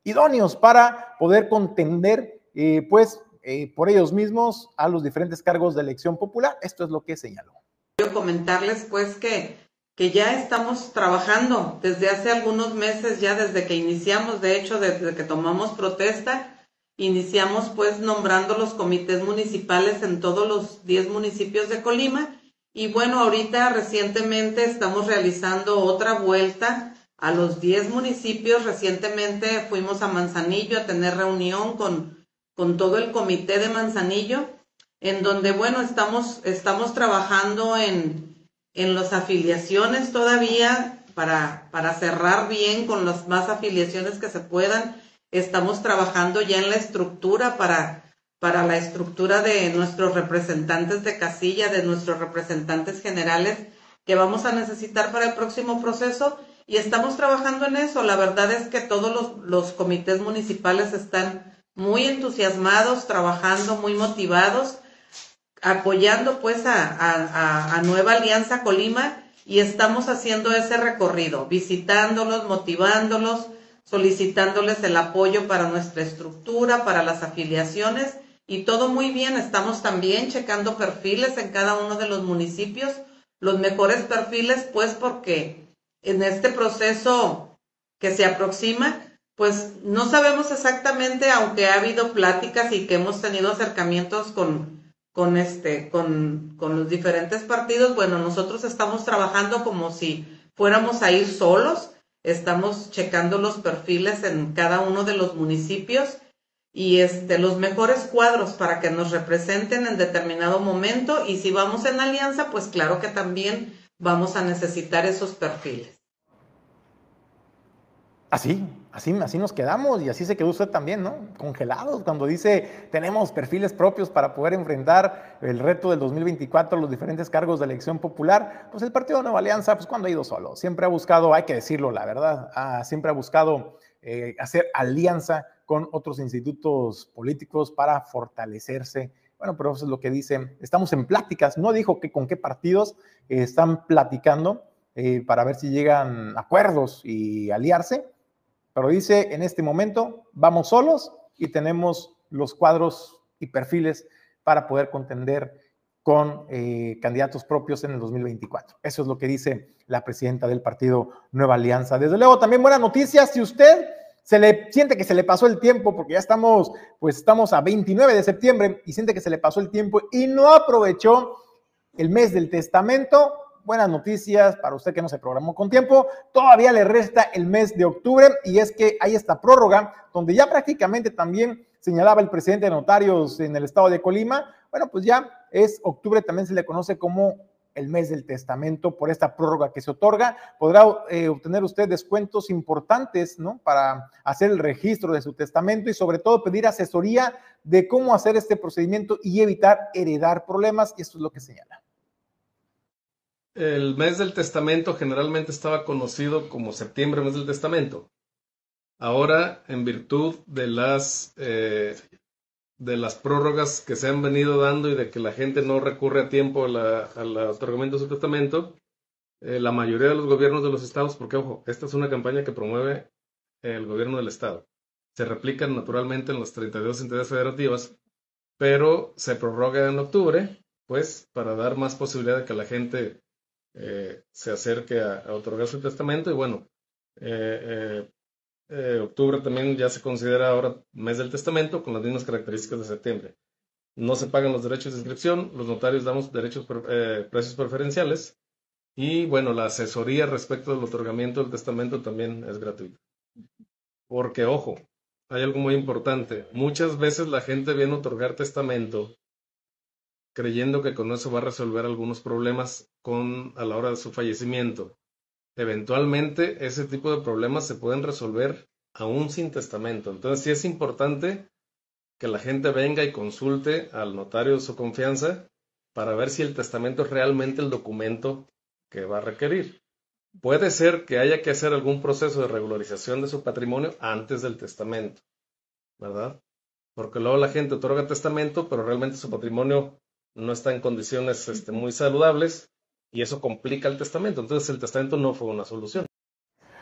idóneos para poder contender, eh, pues, eh, por ellos mismos a los diferentes cargos de elección popular. Esto es lo que señaló. Quiero comentarles, pues, que que ya estamos trabajando desde hace algunos meses, ya desde que iniciamos, de hecho, desde que tomamos protesta, iniciamos pues nombrando los comités municipales en todos los 10 municipios de Colima. Y bueno, ahorita recientemente estamos realizando otra vuelta a los 10 municipios. Recientemente fuimos a Manzanillo a tener reunión con, con todo el comité de Manzanillo, en donde, bueno, estamos, estamos trabajando en, en las afiliaciones todavía para, para cerrar bien con las más afiliaciones que se puedan. Estamos trabajando ya en la estructura para, para la estructura de nuestros representantes de casilla, de nuestros representantes generales que vamos a necesitar para el próximo proceso y estamos trabajando en eso. La verdad es que todos los, los comités municipales están muy entusiasmados, trabajando, muy motivados apoyando pues a, Nueva Alianza Colima y estamos haciendo ese recorrido, visitándolos, motivándolos, solicitándoles el apoyo para nuestra estructura, para las afiliaciones y todo muy bien. Estamos también checando perfiles en cada uno de los municipios, los mejores perfiles pues porque en este proceso que se aproxima, pues no sabemos exactamente, aunque ha habido pláticas y que hemos tenido acercamientos con con este, con, con los diferentes partidos, bueno, nosotros estamos trabajando como si fuéramos a ir solos, estamos checando los perfiles en cada uno de los municipios y este, los mejores cuadros para que nos representen en determinado momento y si vamos en alianza, pues claro que también vamos a necesitar esos perfiles. Así, así, así nos quedamos y así se quedó usted también, ¿no? Congelados cuando dice tenemos perfiles propios para poder enfrentar el reto del 2024, los diferentes cargos de elección popular. Pues el Partido Nueva Alianza, pues cuando ha ido solo, siempre ha buscado, hay que decirlo la verdad, siempre ha buscado eh, hacer alianza con otros institutos políticos para fortalecerse. Bueno, pero eso es lo que dice, estamos en pláticas, no dijo que con qué partidos están platicando eh, para ver si llegan acuerdos y aliarse pero dice, en este momento vamos solos y tenemos los cuadros y perfiles para poder contender con eh, candidatos propios en el 2024. Eso es lo que dice la presidenta del partido Nueva Alianza. Desde luego, también buenas noticias. Si usted se le siente que se le pasó el tiempo, porque ya estamos, pues estamos a 29 de septiembre y siente que se le pasó el tiempo y no aprovechó el mes del testamento, buenas noticias para usted que no se programó con tiempo. Todavía le resta el mes de octubre y es que hay esta prórroga donde ya prácticamente también señalaba el presidente de notarios en el estado de Colima. Bueno, pues ya es octubre, también se le conoce como el mes del testamento por esta prórroga que se otorga. Podrá eh, obtener usted descuentos importantes, ¿no? Para hacer el registro de su testamento y sobre todo pedir asesoría de cómo hacer este procedimiento y evitar heredar problemas. Y esto es lo que señala. El mes del testamento generalmente estaba conocido como septiembre, mes del testamento. Ahora, en virtud de las eh, de las prórrogas que se han venido dando y de que la gente no recurre a tiempo al otorgamiento de su testamento, eh, la mayoría de los gobiernos de los estados, porque ojo, esta es una campaña que promueve el gobierno del estado, se replican naturalmente en las 32 entidades federativas, pero se prorroga en octubre, pues para dar más posibilidad de que la gente eh, se acerque a, otorgar su testamento y bueno, eh, eh, octubre también ya se considera ahora mes del testamento con las mismas características de septiembre. No se pagan los derechos de inscripción, los notarios damos derechos, precios preferenciales y bueno, la asesoría respecto del otorgamiento del testamento también es gratuita. Porque ojo, hay algo muy importante. Muchas veces la gente viene a otorgar testamento creyendo que con eso va a resolver algunos problemas con, a la hora de su fallecimiento eventualmente ese tipo de problemas se pueden resolver aún sin testamento. Entonces sí es importante que la gente venga y consulte al notario de su confianza para ver si el testamento es realmente el documento que va a requerir. Puede ser que haya que hacer algún proceso de regularización de su patrimonio antes del testamento, ¿verdad? Porque luego la gente otorga testamento, pero realmente su patrimonio no está en condiciones este, muy saludables y eso complica el testamento. Entonces el testamento no fue una solución.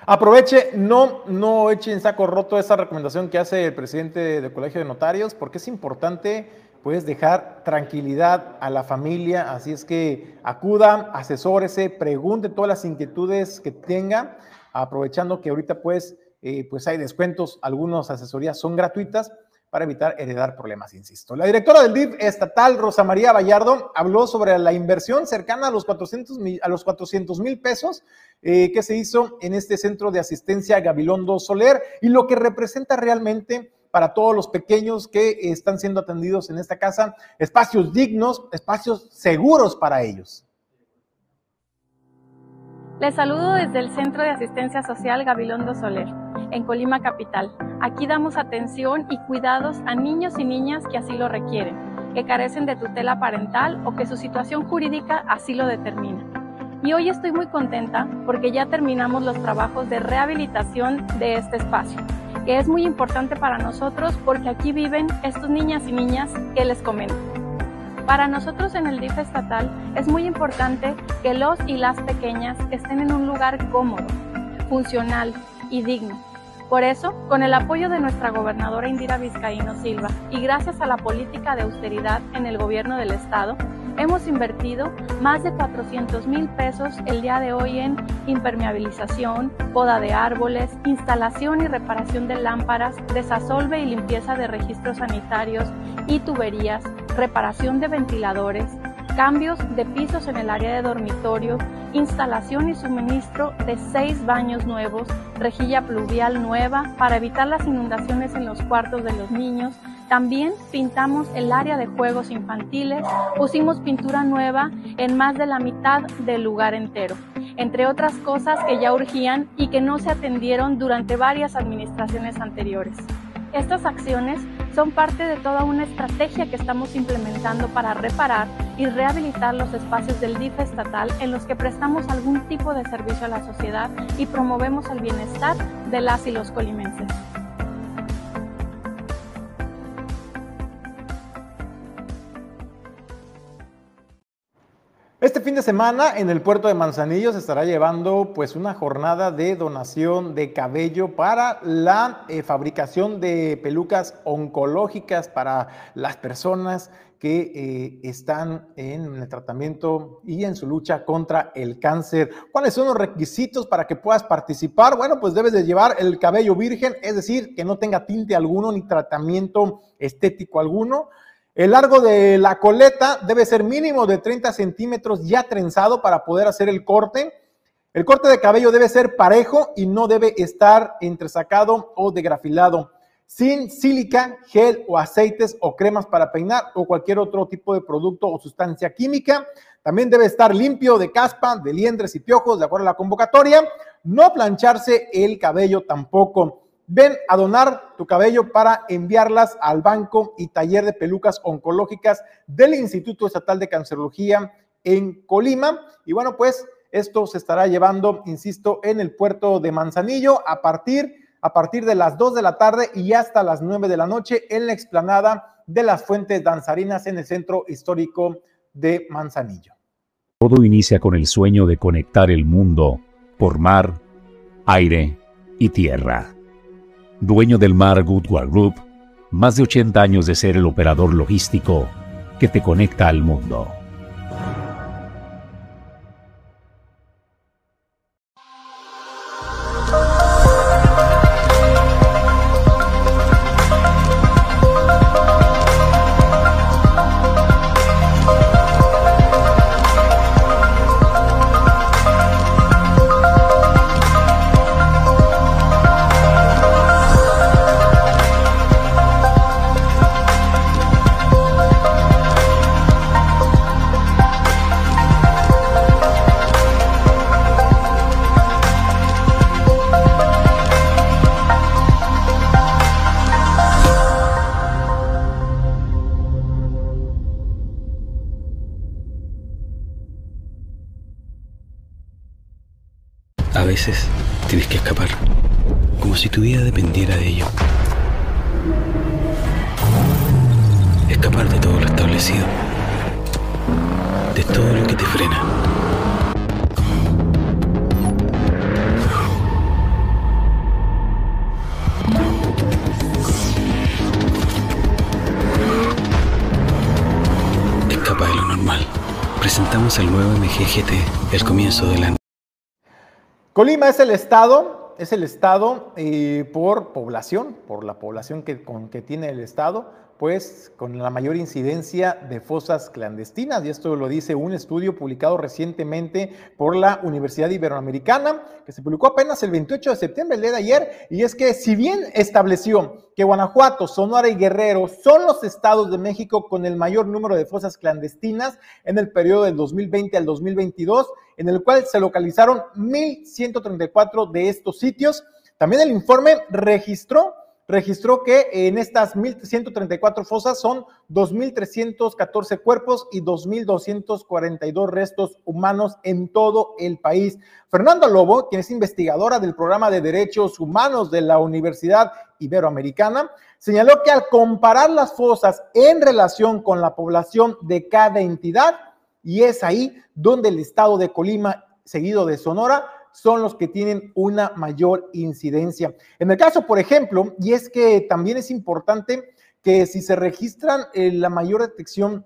Aproveche, no, no eche en saco roto esa recomendación que hace el presidente del Colegio de Notarios, porque es importante pues dejar tranquilidad a la familia, así es que acuda, asesórese, pregunte todas las inquietudes que tenga, aprovechando que ahorita pues, eh, pues hay descuentos, algunas asesorías son gratuitas, para evitar heredar problemas, insisto. La directora del DIF estatal, Rosa María Vallardo, habló sobre la inversión cercana a los 400 mil, a los 400 mil pesos eh, que se hizo en este centro de asistencia Gabilondo Soler y lo que representa realmente para todos los pequeños que están siendo atendidos en esta casa, espacios dignos, espacios seguros para ellos. Les saludo desde el Centro de Asistencia Social Gabilondo Soler en Colima Capital. Aquí damos atención y cuidados a niños y niñas que así lo requieren, que carecen de tutela parental o que su situación jurídica así lo determina. Y hoy estoy muy contenta porque ya terminamos los trabajos de rehabilitación de este espacio, que es muy importante para nosotros porque aquí viven estos niñas y niñas que les comento. Para nosotros en el DIF estatal es muy importante que los y las pequeñas estén en un lugar cómodo, funcional y digno. Por eso, con el apoyo de nuestra gobernadora Indira Vizcaíno Silva y gracias a la política de austeridad en el gobierno del estado, hemos invertido más de 400 mil pesos el día de hoy en impermeabilización, poda de árboles, instalación y reparación de lámparas, desasolve y limpieza de registros sanitarios y tuberías, reparación de ventiladores, cambios de pisos en el área de dormitorio, instalación y suministro de seis baños nuevos, rejilla pluvial nueva para evitar las inundaciones en los cuartos de los niños. También pintamos el área de juegos infantiles, pusimos pintura nueva en más de la mitad del lugar entero, entre otras cosas que ya urgían y que no se atendieron durante varias administraciones anteriores. Estas acciones son parte de toda una estrategia que estamos implementando para reparar y rehabilitar los espacios del DIF estatal en los que prestamos algún tipo de servicio a la sociedad y promovemos el bienestar de las y los colimenses. Este fin de semana en el puerto de Manzanillo se estará llevando pues una jornada de donación de cabello para la eh, fabricación de pelucas oncológicas para las personas que eh, están en el tratamiento y en su lucha contra el cáncer. ¿Cuáles son los requisitos para que puedas participar? Bueno, pues debes de llevar el cabello virgen, es decir, que no tenga tinte alguno ni tratamiento estético alguno el largo de la coleta debe ser mínimo de 30 centímetros ya trenzado para poder hacer el corte. El corte de cabello debe ser parejo y no debe estar entresacado o degrafilado. sin sílica, gel o aceites o cremas para peinar o cualquier otro tipo de producto o sustancia química. También debe estar limpio de caspa, de liendres y piojos, de acuerdo a la convocatoria. No plancharse el cabello tampoco. Ven a donar tu cabello para enviarlas al Banco y Taller de Pelucas Oncológicas del Instituto Estatal de Cancerología en Colima. Y bueno, pues esto se estará llevando, insisto, en el puerto de Manzanillo a partir, a partir de las 2 de la tarde y hasta las 9 de la noche en la explanada de las fuentes danzarinas en el centro histórico de Manzanillo. Todo inicia con el sueño de conectar el mundo por mar, aire y tierra. Dueño del mar Goodward Group, más de 80 años de ser el operador logístico que te conecta al mundo. Colima es el estado, es el estado eh, por población, por la población que, con, que tiene el estado, pues con la mayor incidencia de fosas clandestinas. Y esto lo dice un estudio publicado recientemente por la Universidad Iberoamericana, que se publicó apenas el 28 de septiembre, el día de ayer. Y es que si bien estableció que Guanajuato, Sonora y Guerrero son los estados de México con el mayor número de fosas clandestinas en el periodo del 2020 al 2022, en el cual se localizaron 1.134 de estos sitios, también el informe registró registró que en estas 1.134 fosas son 2.314 cuerpos y 2.242 restos humanos en todo el país. Fernando Lobo, quien es investigadora del programa de derechos humanos de la Universidad Iberoamericana, señaló que al comparar las fosas en relación con la población de cada entidad, y es ahí donde el estado de Colima, seguido de Sonora, son los que tienen una mayor incidencia. En el caso, por ejemplo, y es que también es importante que si se registran eh, la mayor detección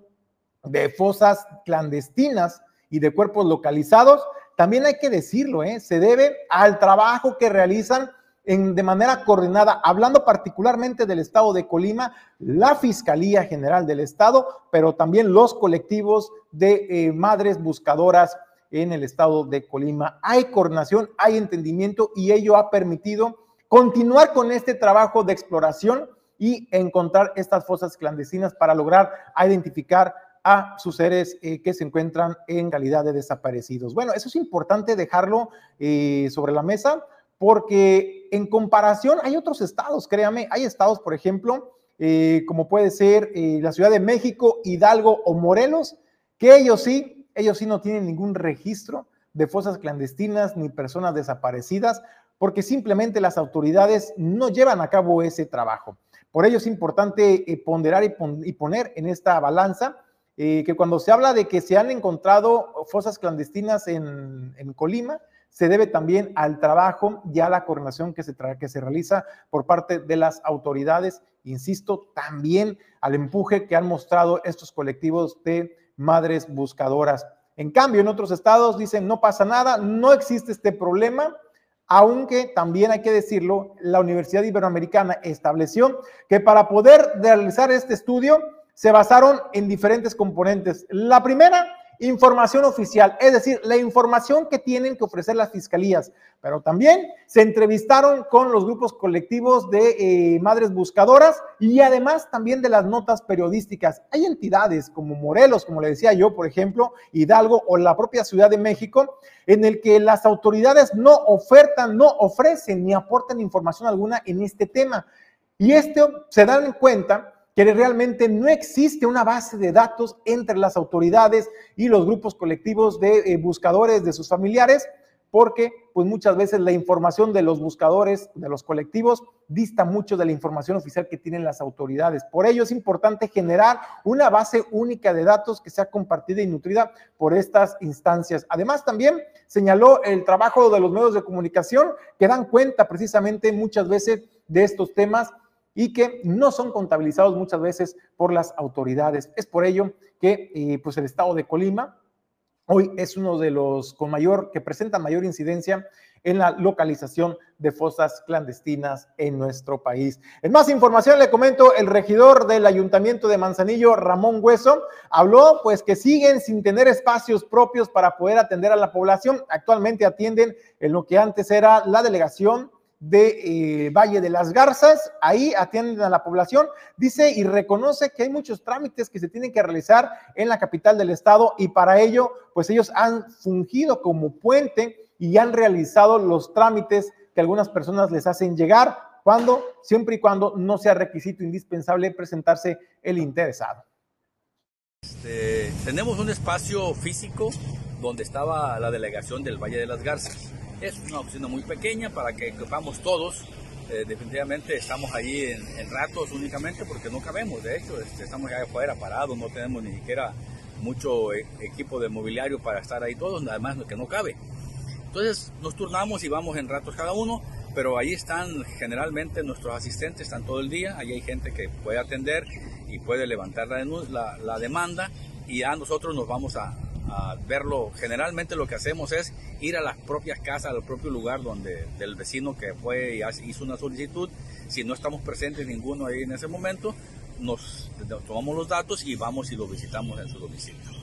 de fosas clandestinas y de cuerpos localizados, también hay que decirlo, ¿eh? se debe al trabajo que realizan de manera coordinada, hablando particularmente del estado de Colima, la Fiscalía General del Estado, pero también los colectivos de eh, madres buscadoras en el estado de Colima. Hay coordinación, hay entendimiento y ello ha permitido continuar con este trabajo de exploración y encontrar estas fosas clandestinas para lograr identificar a sus seres eh, que se encuentran en calidad de desaparecidos. Bueno, eso es importante dejarlo eh, sobre la mesa porque en comparación hay otros estados, créame, hay estados, por ejemplo, eh, como puede ser la Ciudad de México, Hidalgo o Morelos, que ellos sí ellos sí no tienen ningún registro de fosas clandestinas ni personas desaparecidas, porque simplemente las autoridades no llevan a cabo ese trabajo. Por ello es importante eh, ponderar y, poner en esta balanza eh, que cuando se habla de que se han encontrado fosas clandestinas en, Colima, se debe también al trabajo y a la coordinación que se, que se realiza por parte de las autoridades, insisto, también al empuje que han mostrado estos colectivos de madres buscadoras. En cambio, en otros estados dicen no pasa nada, no existe este problema, aunque también hay que decirlo, la Universidad Iberoamericana estableció que para poder realizar este estudio se basaron en diferentes componentes. La primera información oficial, es decir, la información que tienen que ofrecer las fiscalías, pero también se entrevistaron con los grupos colectivos de eh, madres buscadoras y además también de las notas periodísticas. Hay entidades como Morelos, como le decía yo, por ejemplo, Hidalgo o la propia Ciudad de México, en el que las autoridades no ofertan, no ofrecen ni aportan información alguna en este tema. Y esto se dan en cuenta que realmente no existe una base de datos entre las autoridades y los grupos colectivos de eh, buscadores de sus familiares, porque pues muchas veces la información de los buscadores, de los colectivos, dista mucho de la información oficial que tienen las autoridades. Por ello es importante generar una base única de datos que sea compartida y nutrida por estas instancias. Además, también señaló el trabajo de los medios de comunicación que dan cuenta precisamente muchas veces de estos temas y que no son contabilizados muchas veces por las autoridades. Es por ello que eh, pues el estado de Colima hoy es uno de los con mayor, que presenta mayor incidencia en la localización de fosas clandestinas en nuestro país. En más información le comento, el regidor del Ayuntamiento de Manzanillo, Ramón Hueso, habló pues que siguen sin tener espacios propios para poder atender a la población. Actualmente atienden en lo que antes era la delegación de eh, Valle de las Garzas, ahí atienden a la población, dice y reconoce que hay muchos trámites que se tienen que realizar en la capital del estado y para ello, pues ellos han fungido como puente y han realizado los trámites que algunas personas les hacen llegar, cuando, siempre y cuando no sea requisito indispensable presentarse el interesado. Este, tenemos un espacio físico donde estaba la delegación del Valle de las Garzas es una oficina muy pequeña para que ocupamos todos. Eh, definitivamente estamos ahí en, ratos únicamente porque no cabemos. De hecho, este, estamos allá afuera parados, no tenemos ni siquiera mucho e, equipo de mobiliario para estar ahí todos, nada más que no cabe. Entonces nos turnamos y vamos en ratos cada uno, pero ahí están generalmente nuestros asistentes, están todo el día, ahí hay gente que puede atender y puede levantar la, la, demanda y a nosotros nos vamos a, a verlo. Generalmente lo que hacemos es ir a las propias casas, al propio lugar donde del vecino que fue y hizo una solicitud. Si no estamos presentes ninguno ahí en ese momento, nos tomamos los datos y vamos y lo visitamos en su domicilio.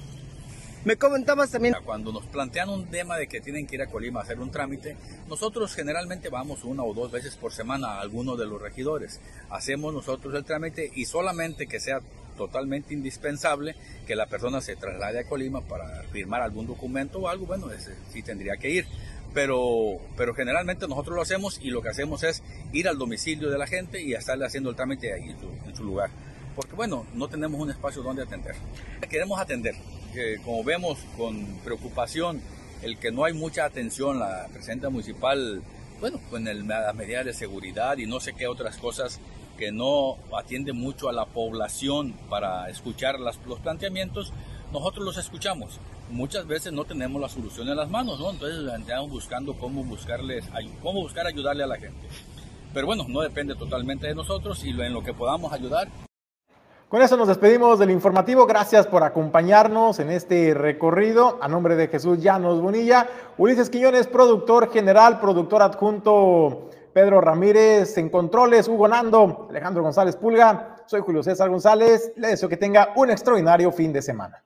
Me comentabas también. Cuando nos plantean un tema de que tienen que ir a Colima a hacer un trámite, nosotros generalmente vamos una o dos veces por semana a alguno de los regidores. Hacemos nosotros el trámite y solamente que sea totalmente indispensable que la persona se traslade a Colima para firmar algún documento o algo, bueno, sí tendría que ir. Pero, pero generalmente nosotros lo hacemos y lo que hacemos es ir al domicilio de la gente y estarle haciendo el trámite ahí en su, lugar. Porque bueno, no tenemos un espacio donde atender. Queremos atender, como vemos con preocupación el que no hay mucha atención, la presidenta municipal, bueno, con el, las medidas de seguridad y no sé qué otras cosas que no atiende mucho a la población para escuchar las, los planteamientos, nosotros los escuchamos. Muchas veces no tenemos la solución en las manos, ¿no? Entonces andamos buscando cómo, buscarles, cómo buscar ayudarle a la gente. Pero bueno, no depende totalmente de nosotros y en lo que podamos ayudar. Con eso nos despedimos del informativo. Gracias por acompañarnos en este recorrido. A nombre de Jesús Llanos Bonilla, Ulises Quiñones, productor general, productor adjunto Pedro Ramírez en controles, Hugo Nando, Alejandro González Pulga. Soy Julio César González. Le deseo que tenga un extraordinario fin de semana.